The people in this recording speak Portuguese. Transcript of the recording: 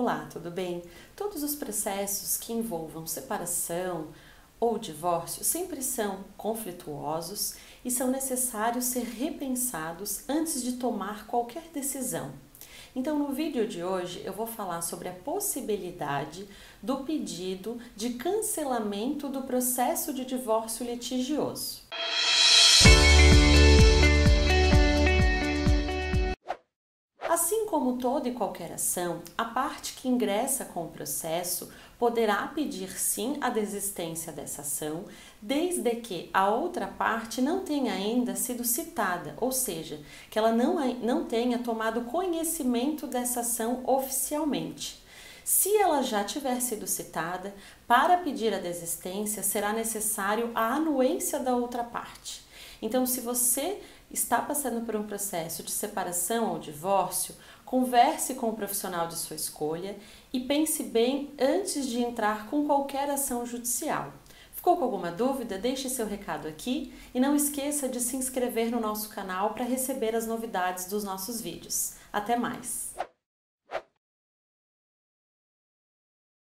Olá, tudo bem? Todos os processos que envolvam separação ou divórcio sempre são conflituosos e são necessários ser repensados antes de tomar qualquer decisão. Então, no vídeo de hoje, eu vou falar sobre a possibilidade do pedido de cancelamento do processo de divórcio litigioso. Como toda e qualquer ação, a parte que ingressa com o processo poderá pedir sim a desistência dessa ação, desde que a outra parte não tenha ainda sido citada, ou seja, que ela não, não tenha tomado conhecimento dessa ação oficialmente. Se ela já tiver sido citada, para pedir a desistência será necessário a anuência da outra parte. Então, se você está passando por um processo de separação ou divórcio, converse com o profissional de sua escolha e pense bem antes de entrar com qualquer ação judicial. Ficou com alguma dúvida? Deixe seu recado aqui e não esqueça de se inscrever no nosso canal para receber as novidades dos nossos vídeos. Até mais!